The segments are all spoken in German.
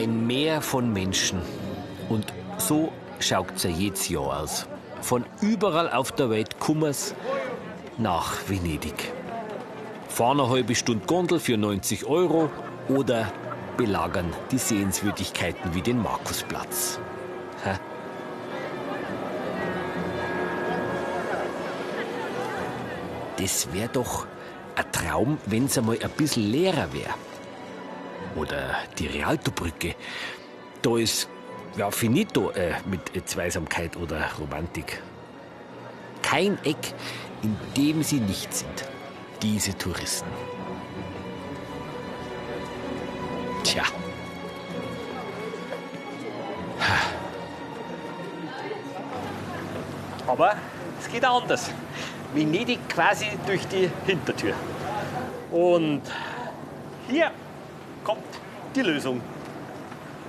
Ein Meer von Menschen. Und so schaut es ja jedes Jahr aus. Von überall auf der Welt kummers nach Venedig. Fahren eine halbe Stunde Gondel für 90 Euro oder belagern die Sehenswürdigkeiten wie den Markusplatz. Ha? Das wäre doch ein Traum, wenn es einmal ein bisschen leerer wäre. Oder die Rialtobrücke. Da ist ja finito äh, mit Zweisamkeit oder Romantik. Kein Eck, in dem sie nicht sind, diese Touristen. Tja. Aber es geht auch anders. Venedig quasi durch die Hintertür. Und hier kommt die Lösung.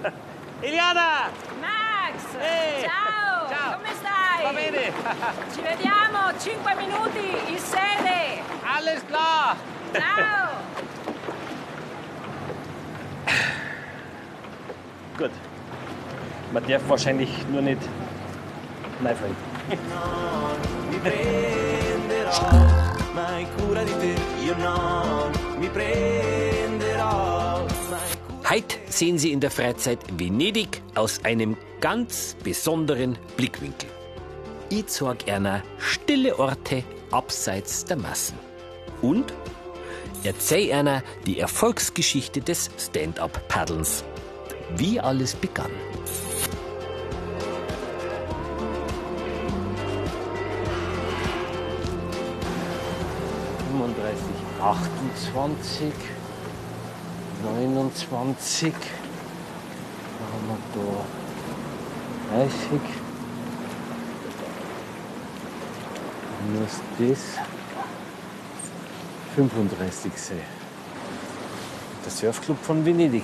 Eliana! Max! Ehi! Ciao! Ciao! Come stai? Va bene! Ci vediamo 5 minuti in sede! Alles klar! Ciao! Gut. Man darf wahrscheinlich nur nicht reinfallen. mi prenderò mai cura di te, io non mi prenderò Heute sehen Sie in der Freizeit Venedig aus einem ganz besonderen Blickwinkel. Ich zeig einer stille Orte abseits der Massen. Und erzähl einer die Erfolgsgeschichte des Stand-up-Paddelns. Wie alles begann. fünfunddreißig, 28, 29, was haben wir da? 30. Muss das 35 sein. Der Surfclub von Venedig.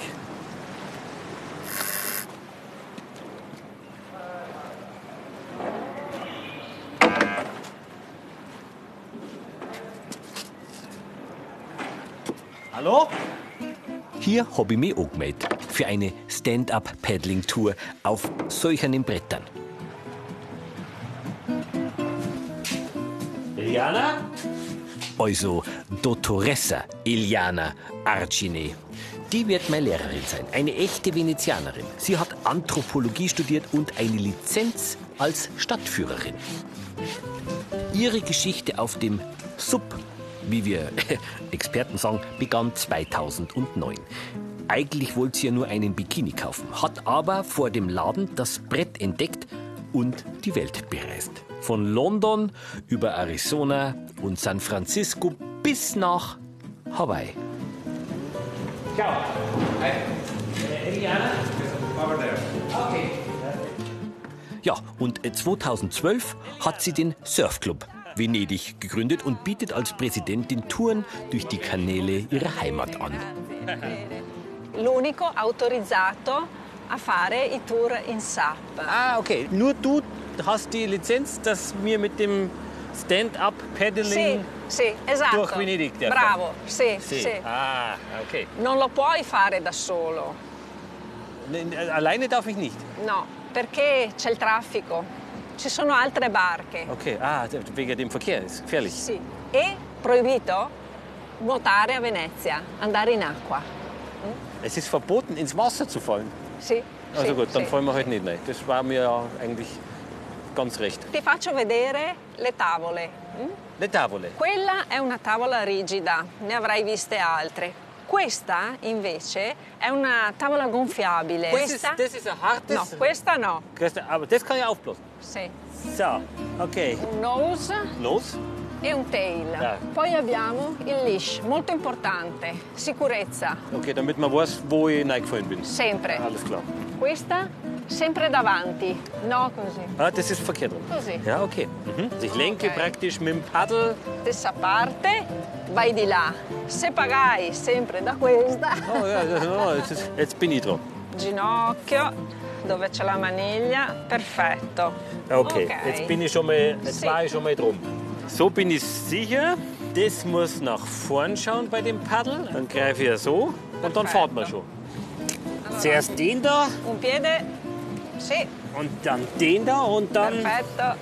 Hier habe ich mich angemeldet für eine Stand-up-Paddling-Tour auf solchen Brettern. Eliana? Also Dottoressa Iliana Arcine. Die wird meine Lehrerin sein, eine echte Venezianerin. Sie hat Anthropologie studiert und eine Lizenz als Stadtführerin. Ihre Geschichte auf dem Sub, wie wir Experten sagen, begann 2009. Eigentlich wollte sie ja nur einen Bikini kaufen, hat aber vor dem Laden das Brett entdeckt und die Welt bereist. Von London über Arizona und San Francisco bis nach Hawaii. Ciao. Eliana? Over there. Okay. Ja, und 2012 hat sie den Surfclub Venedig gegründet und bietet als Präsidentin Touren durch die Kanäle ihrer Heimat an. L'unico autorizzato a fare i tour in SAP. Ah, okay. Nur du hast die Lizenz, dass wir mit dem Stand-up-Paddling Sì, esatto. durch Venedig dürfen. Bravo, sì, Sì. sì. Ah, okay. Non lo puoi fare da solo. N- n- Alleine darf ich nicht. No, perché c'è il traffico. Ci sono altre barche. Okay. Ah, wegen dem Verkehr ist gefährlich. Sì. E proibito nuotare a Venezia, andare in acqua. Es ist verboten, ins Wasser zu fallen. Sì. Also sì, gut, dann sì. fallen wir halt nicht rein. Das war mir ja eigentlich ganz recht. Ti faccio vedere le tavole. mm? Le tavole. Quella è una tavola rigida, ne avrai viste altre. Questa invece è una tavola gonfiabile. Questa? das ist ein hartes. No, questa no. Questa- Aber das kann ja aufblasen. Sì. So, okay. Un nose Los. e un tail. Ah. Poi abbiamo il leash, molto importante. Sicurezza, Okay, damit man weiß, wo ich reingefallen bin. sempre. Alles klar. Questa sempre davanti, no così. Ah, das ist verkehrt. Così. Ja, okay. Mhm. Also ich lenke Okay. praktisch mit dem Paddel. Stessa parte, vai di là. Se pagai sempre da questa, Oh ja, oh, jetzt, jetzt bin ich dran. ginocchio, dove c'è la maniglia, perfetto. Okay, Ok. jetzt bin ich schon mal, jetzt war ich schon mal drum. So bin ich sicher. Das muss nach vorn schauen bei dem Paddel. Dann greife ich ja so und dann fährt man schon. Zuerst den da Un piede. Sì, und dann den da und dann perfetto.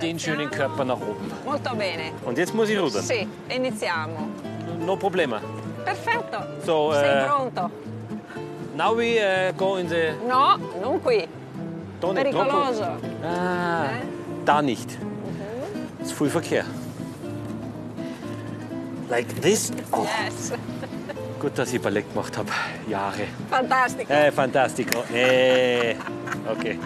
Den schönen. Körper nach oben. Molto bene. Und jetzt muss ich rudern. Sì, iniziamo. No Probleme. Perfetto. So, Sei eh, pronto? Now we uh, go in the... No, non qui. Troppo. Pericoloso. Ah, Eh? da nicht. Mhm. ist viel Verkehr. Like this. Oh, Yes. gut, dass ich Ballett gemacht habe. Jahre. Fantastico. Äh, fantastico. Äh, okay.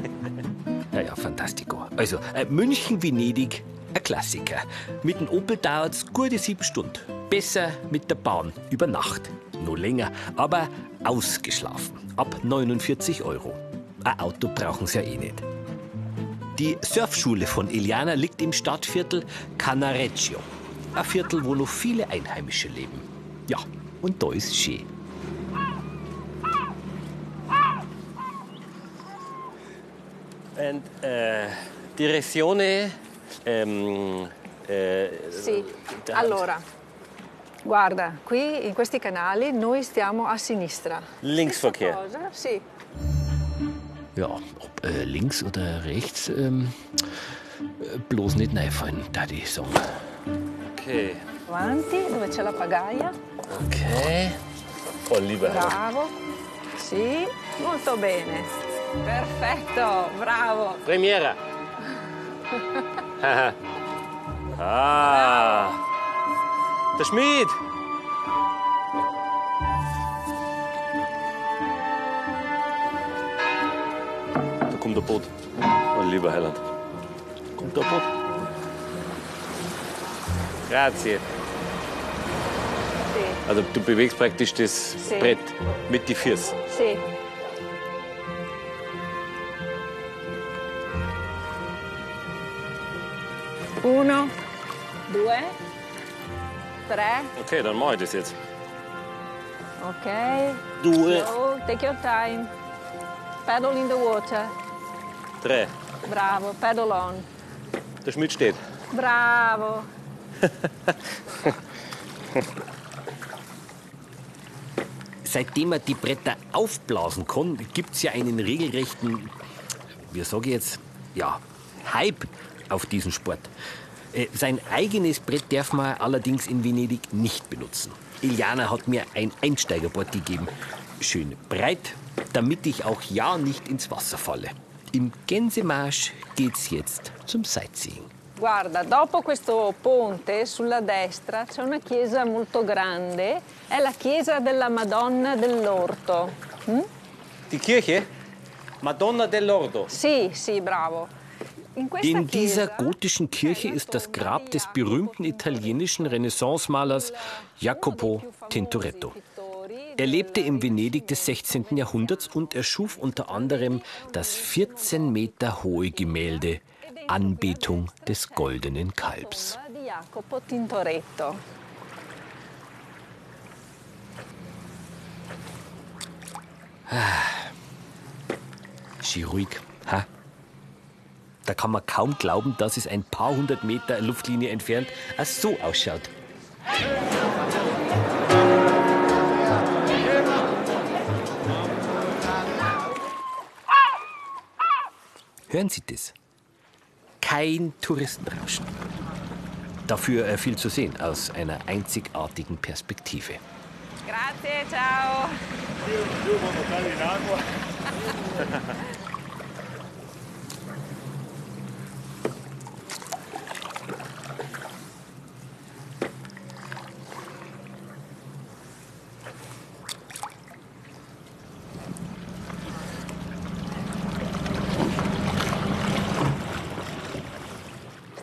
Ja, ja, fantastico. Also, äh, München-Venedig, ein Klassiker. Mit dem Opel dauert's gute sieben Stunden. Besser mit der Bahn über Nacht. Nur länger, aber ausgeschlafen. Ab 49 Euro. Ein Auto brauchen sie ja eh nicht. Die Surfschule von Iliana liegt im Stadtviertel Canareccio. Ein Viertel, wo noch viele Einheimische leben. Ja, und da ist schön. And uh, direzione. ehm, eh, Sì. da- Allora, guarda, qui in questi canali noi stiamo a sinistra. Linksverkehr. Sì. Ja, ob äh, links oder rechts, ähm, äh, bloß nicht reinfallen, da die sagen. Okay. Avanti, dove c'è la pagaia. Okay. Oh, lieber Herr. Bravo. Sì, molto bene. Perfetto, bravo. Premiere. ah. Der Schmied. Da kommt der Boot. Oh, lieber Heiland. Kommt der Boot. Grazie. Sì, Also du bewegst praktisch das Sí. Brett mit die Füße. sì. Uno, due, tre, Okay, dann mache ich das jetzt. ok. Due, Slow, take your time. Paddle in the water. drei. Bravo, paddle on. Der Schmied steht. Bravo. Seitdem man die Bretter aufblasen kann, gibt's ja einen regelrechten, wie sage ich jetzt, ja, Hype auf diesen Sport. Äh, Sein eigenes Brett darf man allerdings in Venedig nicht benutzen. Iliana hat mir ein Einsteigerboard gegeben. Schön breit, damit ich auch ja nicht ins Wasser falle. Im Gänsemarsch geht's jetzt zum Sightseeing. Guarda, dopo questo ponte sulla destra c'è una chiesa molto grande, è la chiesa della Madonna dell'Orto. Die Kirche? Madonna del Lordo. Sì, sì, bravo. In, dieser gotischen Kirche ist das Grab des berühmten italienischen Renaissance-Malers Jacopo Tintoretto. Er lebte im Venedig des 16. Jahrhunderts und erschuf unter anderem das 14 Meter hohe Gemälde Anbetung des goldenen Kalbs. Schön ruhig, ha? Da kann man kaum glauben, dass es ein paar hundert Meter Luftlinie entfernt auch so ausschaut. Hören Sie das? Kein Touristenrauschen. Dafür äh, viel zu sehen aus einer einzigartigen Perspektive. Grazie, ciao.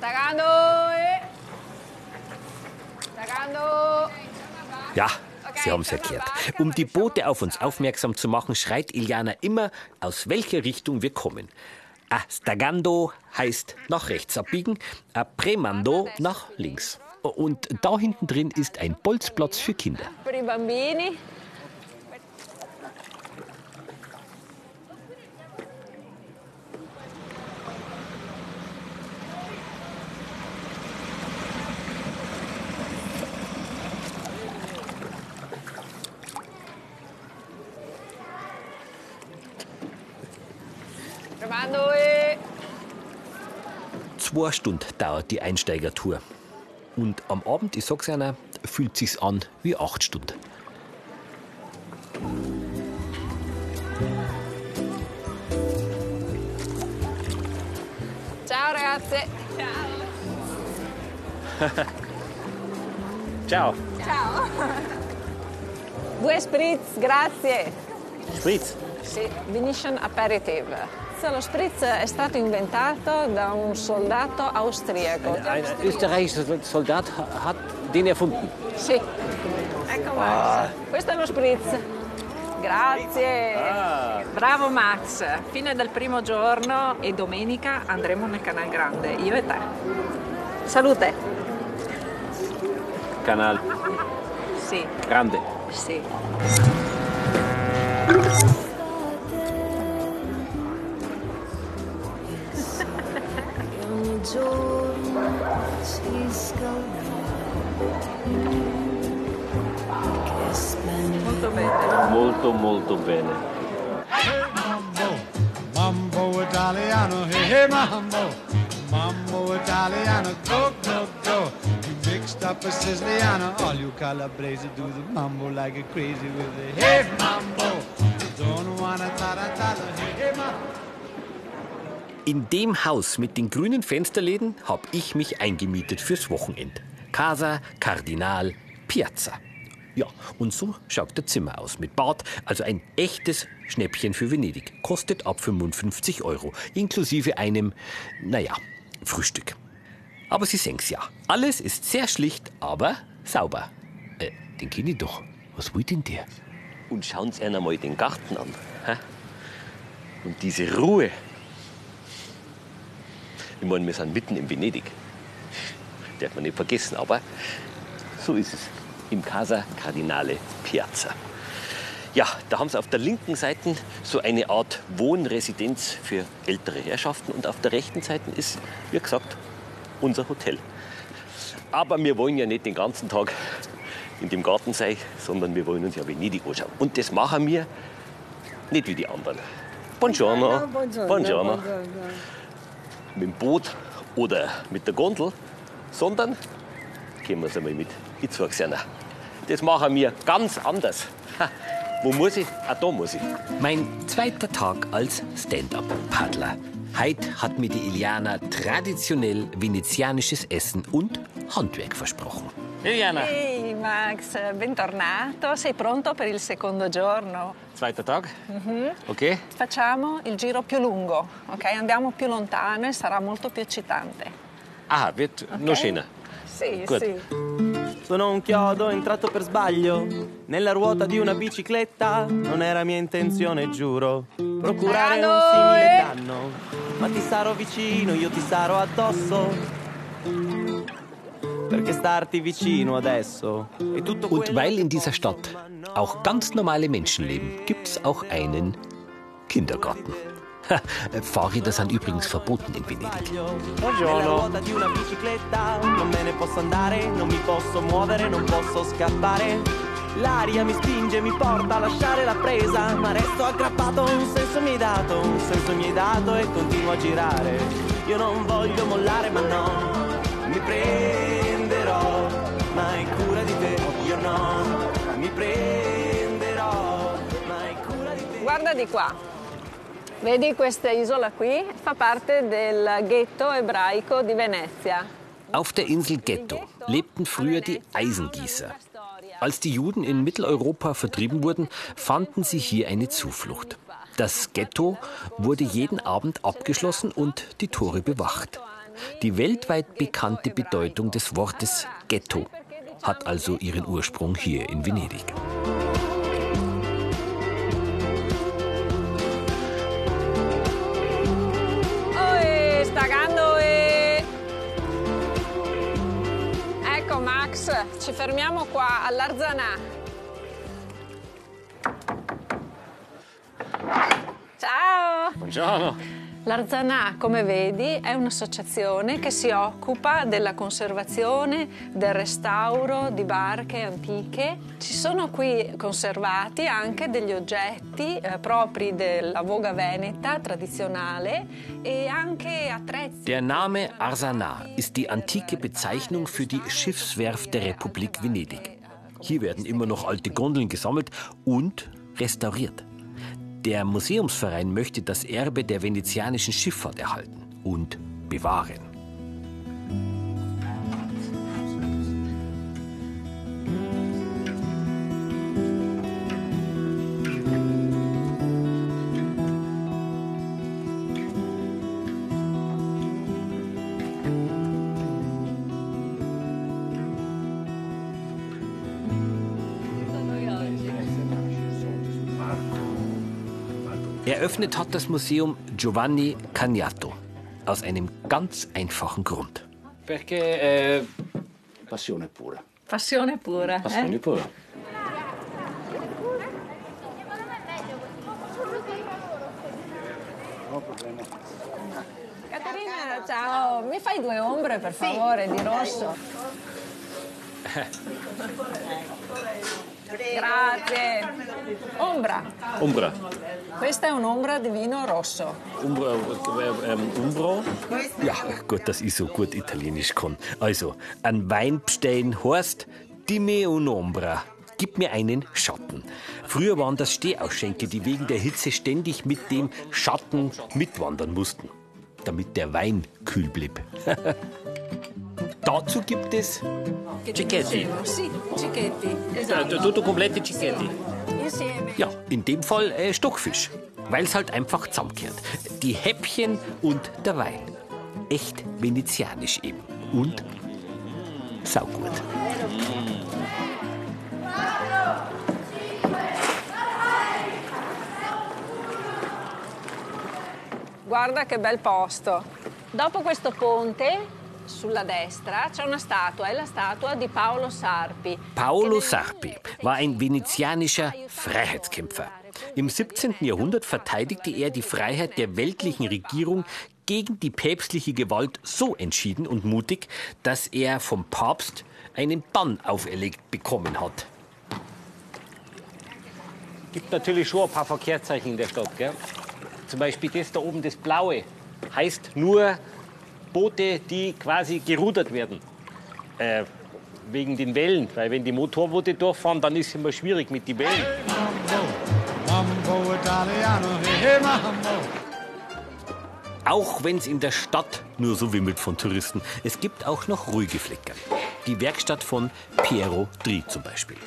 Stagando! eh. Stagando! Ja, Erklärt. Um die Boote auf uns aufmerksam zu machen, schreit Iliana immer, aus welcher Richtung wir kommen. A Stagando heißt nach rechts abbiegen, a Premando nach links. Und da hinten drin ist ein Bolzplatz für Kinder. Zwei Stunden dauert die Einsteigertour. Und am Abend, ich sag's einer, fühlt sich's an wie acht Stunden. Ciao ragazze. Ciao. Due spritz, grazie. Spritz. Sì, Venetian Aperitif. Lo spritz è stato inventato da un soldato austriaco. Ein österreichischer Soldat hat den erfunden. Sì. Ecco Max. Questo è lo spritz. Grazie. Bravo Max, fine del primo giorno e domenica andremo nel Canal Grande, io e te. Salute. Kanal Sì, Grande. sì. Giorno si scalda. Che splendore. Molto bene. Molto, molto bene. Mambo, mambo Italiano, hey, hey, mambo, mambo Italiano, go, go, go. You mixed up a Siciliano, all you Calabrese do the mambo like a crazy with the hey, mambo. Don't wanna tarantala, hey, hey, mambo. In dem Haus mit den grünen Fensterläden habe ich mich eingemietet fürs Wochenend. Casa Cardinal Piazza. Ja, und so schaut der Zimmer aus. Mit Bad, also ein echtes Schnäppchen für Venedig. Kostet ab 55 Euro, inklusive einem, naja, Frühstück. Aber Sie senken's ja. Alles ist sehr schlicht, aber sauber. Äh, den kenne ich doch. Was will denn der? Und schauen Sie einmal den Garten an. hä? Und diese Ruhe. Ich meine, wir sind mitten in Venedig. Darf man nicht vergessen, aber so ist es. Im Casa Cardinale Piazza. Ja, da haben sie auf der linken Seite so eine Art Wohnresidenz für ältere Herrschaften und auf der rechten Seite ist, wie gesagt, unser Hotel. Aber wir wollen ja nicht den ganzen Tag in dem Garten sein, sondern wir wollen uns ja Venedig anschauen. Und das machen wir nicht wie die anderen. Buongiorno. Buongiorno. Mit dem Boot oder mit der Gondel, sondern gehen wir es einmal mit. Ich zeig's. Das machen wir ganz anders. Ha, Wo muss ich? Ah, da muss ich. Mein zweiter Tag als Stand-up-Paddler. Heute hat mir die Iliana traditionell venezianisches Essen und Handwerk versprochen. Liliana, Ehi Max, bentornato. Sei pronto per il secondo giorno? zweiter Tag. Okay. Facciamo il giro più lungo, ok? Andiamo più lontano e sarà molto più eccitante. Aha, wird noch schöner. Sì, Gut. sì. Sono un chiodo entrato per sbaglio nella ruota di una bicicletta. Non era mia intenzione, giuro, procurare un Bravo, simile eh. danno. Ma ti sarò vicino, io ti sarò addosso. Und quello weil in dieser Stadt auch ganz normale Menschen leben, gibt's auch einen Kindergarten. Fahrräder sind übrigens verboten in Venedig. Me ne. L'aria mi spinge, mi porta a lasciare la presa, ma resto aggrappato, un senso mi hai dato, un senso mi hai dato e continuo a girare. Io non voglio mollare, ma no, mi prenderò Guarda di qua. Vedi questa isola qui? Fa parte del ghetto ebraico di Venezia. Auf der Insel Ghetto lebten früher die Eisengießer. Als die Juden in Mitteleuropa vertrieben wurden, fanden sie hier eine Zuflucht. Das Ghetto wurde jeden Abend abgeschlossen und die Tore bewacht. Die weltweit bekannte Bedeutung des Wortes Ghetto hat also ihren Ursprung hier in Venedig. Ci fermiamo qua all'Arzanà. Ciao! Buongiorno. L'Arzanà, come vedi, è un'associazione che si occupa della conservazione, del restauro di barche antiche. Ci sono qui conservati anche degli oggetti eh, propri della voga veneta tradizionale e anche attrezzi. Der Name Arsana ist die antike Bezeichnung für die Schiffswerft der Republik Venedig. Hier werden immer noch alte Gondeln gesammelt und restauriert. Der Museumsverein möchte das Erbe der venezianischen Schifffahrt erhalten und bewahren. Eröffnet hat das Museum Giovanni Cagnato. Aus einem ganz einfachen Grund. Perché è passione pura. Passione pura. Passione eh? pura. Caterina, ciao, mi fai due ombre per favore di rosso? Grazie. Ombra. Umbra. Questa è un'ombra di vino rosso. Umbra, äh, ähm, Umbro. Ja, gut, dass ich so gut Italienisch kann. Also, ein Wein bestellen heißt Dime un'ombra. Gib mir einen Schatten. Früher waren das Stehausschenke, die wegen der Hitze ständig mit dem Schatten mitwandern mussten, damit der Wein kühl blieb. Dazu gibt es Cicchetti. Cicchetti. Tutto complete Cicchetti. Insieme. Ja, in dem Fall äh, Stockfisch, weil es halt einfach zusammenkehrt. Die Häppchen und der Wein. Echt venezianisch eben. Und saugut. Guarda che bel posto. Dopo questo ponte, sulla destra, c'è una statua, è la statua di Paolo Sarpi. Paolo Sarpi war ein venezianischer Freiheitskämpfer. Im 17. Jahrhundert verteidigte er die Freiheit der weltlichen Regierung gegen die päpstliche Gewalt so entschieden und mutig, dass er vom Papst einen Bann auferlegt bekommen hat. Gibt natürlich schon ein paar Verkehrszeichen in der Stadt. Gell? Zum Beispiel das da oben, das Blaue, heißt nur Boote, die quasi gerudert werden. Äh, wegen den Wellen, weil wenn die Motorboote durchfahren, dann ist es immer schwierig mit den Wellen. Auch wenn es in der Stadt nur so wimmelt von Touristen, es gibt auch noch ruhige Flecken. Die Werkstatt von Piero Dri zum Beispiel.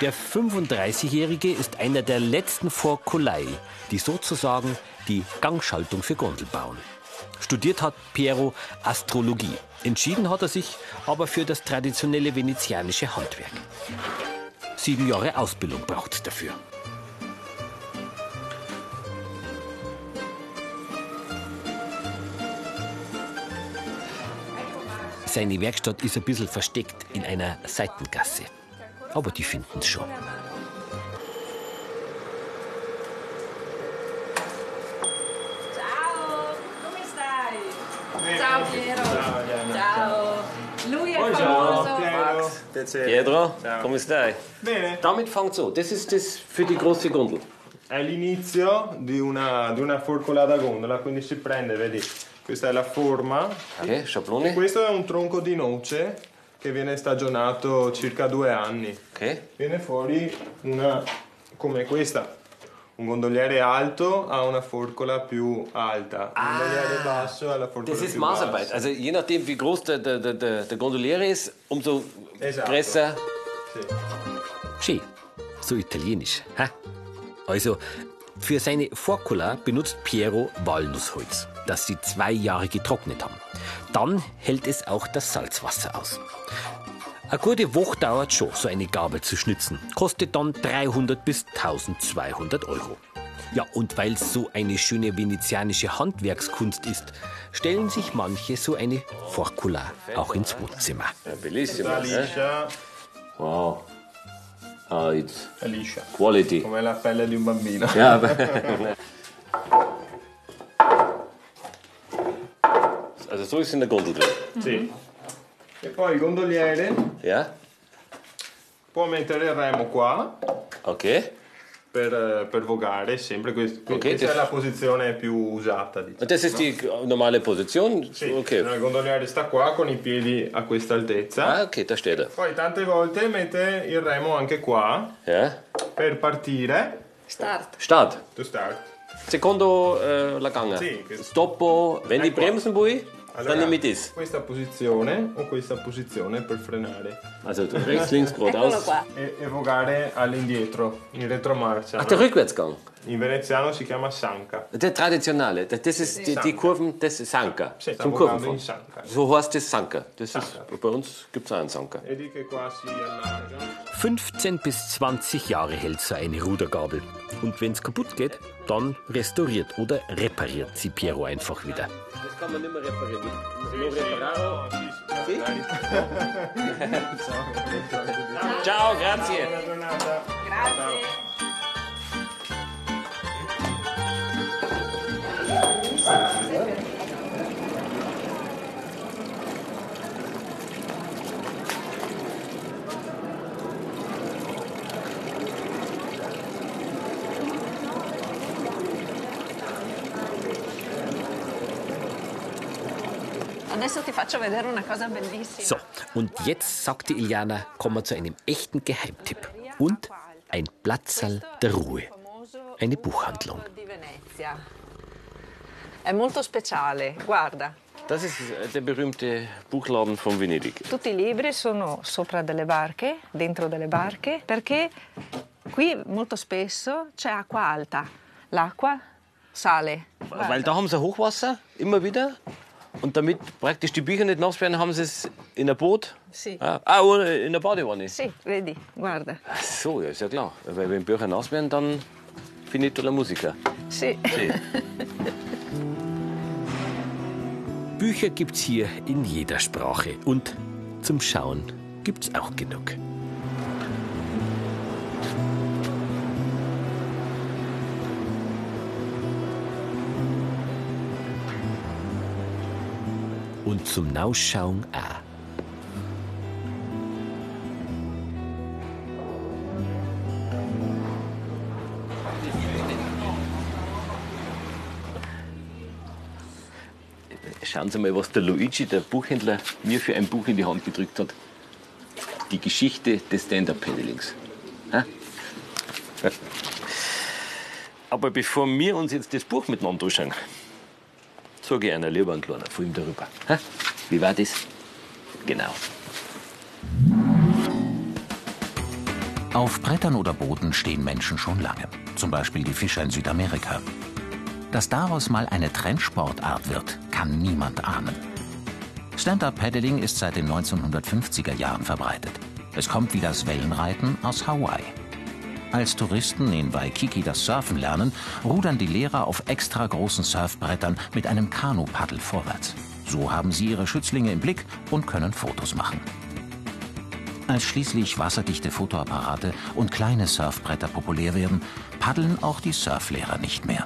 Der 35-Jährige ist einer der letzten Forcolai, die sozusagen die Gangschaltung für Gondel bauen. Studiert hat Piero Astrologie. Entschieden hat er sich aber für das traditionelle venezianische Handwerk. Sieben Jahre Ausbildung braucht es dafür. Seine Werkstatt ist ein bisschen versteckt in einer Seitengasse. Aber die finden es schon. Ciao Piero. Ciao. Lui è famoso. Pietro, come stai? Bene, Damit fängt an. Das ist das für die große Gondel. è l'inizio di una, di una forcolata gondola, quindi si prende, vedi, questa è la forma, Okay, Schablone. questo è un tronco di noce che viene stagionato circa due anni. Okay. Viene fuori una come questa. Un gondoliere alto ha una forcola più alta, un gondoliere basso ha la forcola Das ist più Maßarbeit. bassa. Also je nachdem, wie groß der, der, der, der Gondoliere ist, umso Esatto. größer. Sì. Schön. So italienisch. Hä? Also, für seine Forcola benutzt Piero Walnussholz, das sie zwei Jahre getrocknet haben. Dann hält es auch das Salzwasser aus. Eine gute Woche dauert schon, so eine Gabel zu schnitzen. Kostet dann 300 bis 1200 Euro. Ja, und weil es so eine schöne venezianische Handwerkskunst ist, stellen sich manche so eine Forcola auch ins Wohnzimmer. Ja, bellissimo. Sta Eh? Wow. Ah, it's quality. come la pelle di un bambino. Ja, aber Also so ist es in der Gondel drin. Sì. E poi il gondoliere Ja, può mettere il remo qua okay. per, per vogare, sempre quest- Ok, questa è la posizione più usata. Diciamo. Und das ist die normale Position? Sì, Okay. il gondoliere sta qua con i piedi a questa altezza. Ah, okay. Poi tante volte mette il remo anche qua Ja. per partire. Start. Start. To start. Secondo äh, la ganga. Sì, che- Stoppo. Wenn die Ecco. bremsen Allora, dann nehme ich das. questa posizione o questa posizione per frenare Also rechts, links, geradeaus. e, e vogare all'indietro, in retromarcia. Ach, no? der Rückwärtsgang. In veneziano si chiama sanca. Der traditionelle. Das das ist die, die Sanka. Kurven, das ist Sanka. Sì, Zum sanca. So heißt das Sanka. Das ist, Sanka. bei uns gibt es auch einen Sanka. Vedi che qua si allarga. 15 bis 20 Jahre hält so eine Rudergabel. Und wenn's kaputt geht, dann restauriert oder repariert sie Piero einfach wieder. Das kann man nicht mehr reparieren. Nur No, sì, sì, magari. Ciao, grazie. Buona giornata. Adesso ti So, und jetzt, sagte Iliana, kommen wir zu einem echten Geheimtipp. Und ein Platzal der Ruhe. Eine Buchhandlung. È molto speciale, guarda. Das ist äh, der berühmte Buchladen von Venedig. Tutti i libri sono sopra delle barche, dentro delle barche, perché qui molto spesso c'è acqua alta. L'acqua sale. Weil da haben sie Hochwasser, immer wieder. Und damit praktisch die Bücher nicht nass werden, haben sie es in ein Boot. Sì. Ah, ah, in der Badewanne. Sì, vedi, guarda. Ach so, ja, ist ja klar. Weil wenn Bücher nass werden, dann finito la musica. Sì. Bücher gibt's hier in jeder Sprache. Und zum Schauen gibt's auch genug. Und zum Nausschauen auch. Schauen Sie mal, was der Luigi, der Buchhändler, mir für ein Buch in die Hand gedrückt hat. Die Geschichte des Stand-Up-Paddlings. Aber bevor wir uns jetzt das Buch miteinander anschauen, ich einer lieber einen kleinen Film darüber. Hä? Wie war das? Genau. Auf Brettern oder Booten stehen Menschen schon lange. Zum Beispiel die Fischer in Südamerika. Dass daraus mal eine Trendsportart wird, kann niemand ahnen. Stand-up-Paddling ist seit den 1950er Jahren verbreitet. Es kommt wie das Wellenreiten aus Hawaii. Als Touristen in Waikiki das Surfen lernen, rudern die Lehrer auf extra großen Surfbrettern mit einem Kanupaddel vorwärts. So haben sie ihre Schützlinge im Blick und können Fotos machen. Als schließlich wasserdichte Fotoapparate und kleine Surfbretter populär werden, paddeln auch die Surflehrer nicht mehr.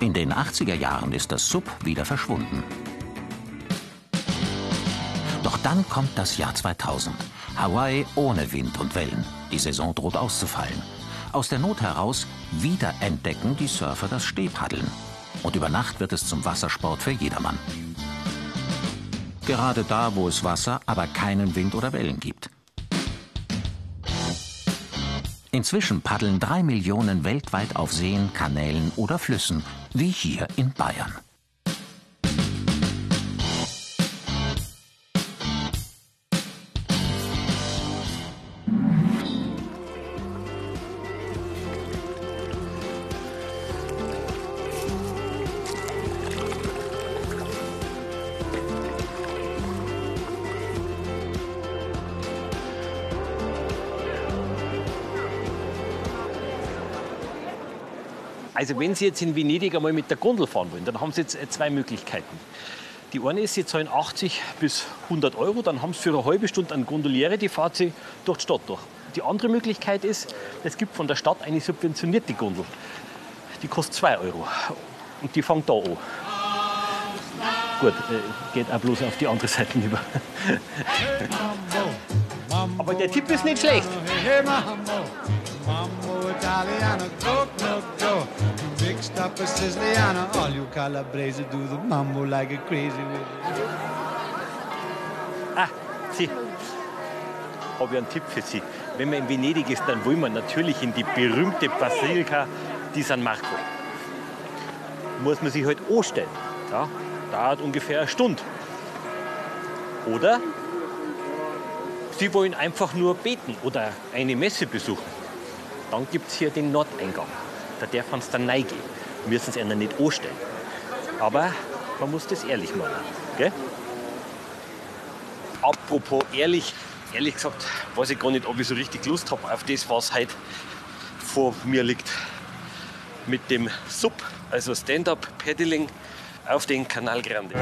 In den 80er Jahren ist das Sub wieder verschwunden. Doch dann kommt das Jahr 2000. Hawaii ohne Wind und Wellen. Die Saison droht auszufallen. Aus der Not heraus wiederentdecken die Surfer das Stehpaddeln. Und über Nacht wird es zum Wassersport für jedermann. Gerade da, wo es Wasser, aber keinen Wind oder Wellen gibt. Inzwischen paddeln drei Millionen weltweit auf Seen, Kanälen oder Flüssen, wie hier in Bayern. Also wenn Sie jetzt in Venedig einmal mit der Gondel fahren wollen, dann haben Sie jetzt äh, zwei Möglichkeiten. Die eine ist, Sie zahlen 80 bis 100 Euro, dann haben Sie für eine halbe Stunde einen Gondoliere, die fahrt Sie durch die Stadt durch. Die andere Möglichkeit ist, es gibt von der Stadt eine subventionierte Gondel. Die kostet 2 Euro und die fängt da an. gut, äh, geht auch bloß auf die andere Seite über. Aber der Tipp ist nicht schlecht. Mambo, Italiano, go, go, go. You mixed up a Siciliano, all you Calabrese do the mambo like a crazy Ah, Sie. Habe ich einen Tipp für Sie. Wenn man in Venedig ist, dann wollen wir natürlich in die berühmte Basilika di San Marco. Muss man sich halt anstellen. Ja, dauert ungefähr eine Stunde. Oder Sie wollen einfach nur beten oder eine Messe besuchen. Dann gibt es hier den Nordeingang. Da darf man es dann reingehen. Müssen Sie einer nicht anstellen. Aber man muss das ehrlich machen. Gell? Apropos ehrlich, ehrlich gesagt, weiß ich gar nicht, ob ich so richtig Lust habe auf das, was heute vor mir liegt. Mit dem Sub, also Stand-Up-Paddling auf den Canal Grande.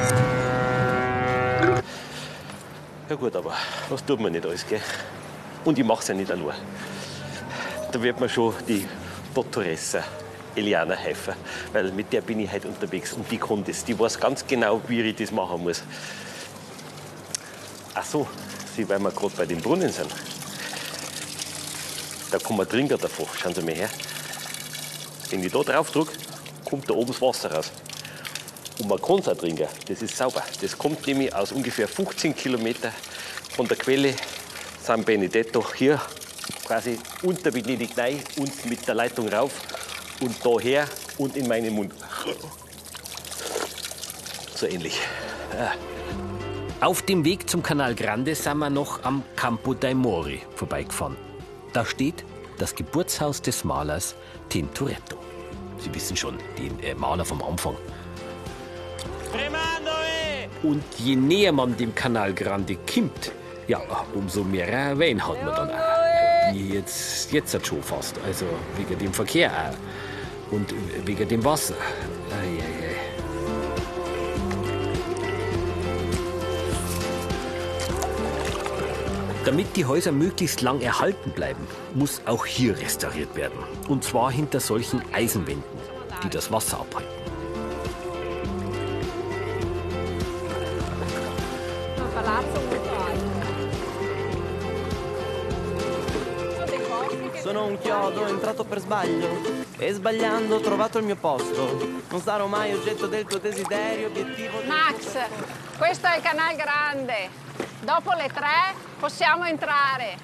Ja gut, aber was tut man nicht alles, gell? Und ich mache es ja nicht allein. Da wird mir schon die Dottoressa Eliana helfen, weil mit der bin ich heute unterwegs und die kann das. Die weiß ganz genau, wie ich das machen muss. Ach so, Sie, weil wir gerade bei den Brunnen sind. Da kann man trinken davon. Schauen Sie mal her. Wenn ich da drauf drücke, kommt da oben das Wasser raus. Und man kann es auch trinken. Das ist sauber. Das kommt nämlich aus ungefähr 15 Kilometer von der Quelle San Benedetto hier quasi unter Venedig rein und mit der Leitung rauf und daher und in meinen Mund. So ähnlich. Ja. Auf dem Weg zum Canal Grande sind wir noch am Campo dei Mori vorbeigefahren. Da steht das Geburtshaus des Malers Tintoretto. Sie wissen schon, den äh, Maler vom Anfang. Und je näher man dem Canal Grande kommt, ja, umso mehr Wein hat man dann auch. Wie jetzt, jetzt hat schon fast. Also wegen dem Verkehr auch. Und wegen dem Wasser. Ei, ei, ei. Damit die Häuser möglichst lang erhalten bleiben, muss auch hier restauriert werden. Und zwar hinter solchen Eisenwänden, die das Wasser abhalten. Sono un chiodo entrato per sbaglio e sbagliando ho trovato il mio posto. Non sarò mai oggetto del tuo desiderio, obiettivo. Max, questo è il Canal Grande. Dopo le tre possiamo entrare.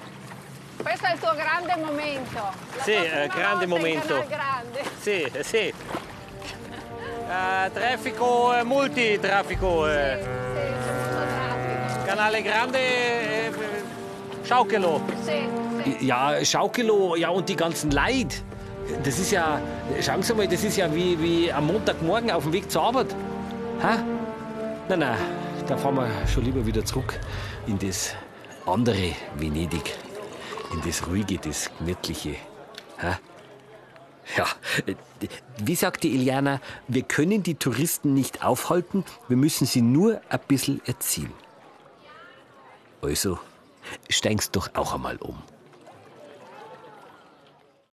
Questo è il tuo grande momento. La Sì, eh, grande momento. Grande. Sì, eh, sì. Eh, traffico, eh, multitraffico. eh. Canale Grande, eh, Schaukelo. Sì, Ja, Schaukelo, ja und die ganzen Leid. Das ist ja, schauen Sie mal, das ist ja wie, wie am Montagmorgen auf dem Weg zur Arbeit. Ha? Nein, nein, da fahren wir schon lieber wieder zurück in das andere Venedig. In das ruhige, das gemütliche. Ha? Ja, wie sagte Iliana, wir können die Touristen nicht aufhalten, wir müssen sie nur ein bisschen erziehen. Also, steigst doch auch einmal um.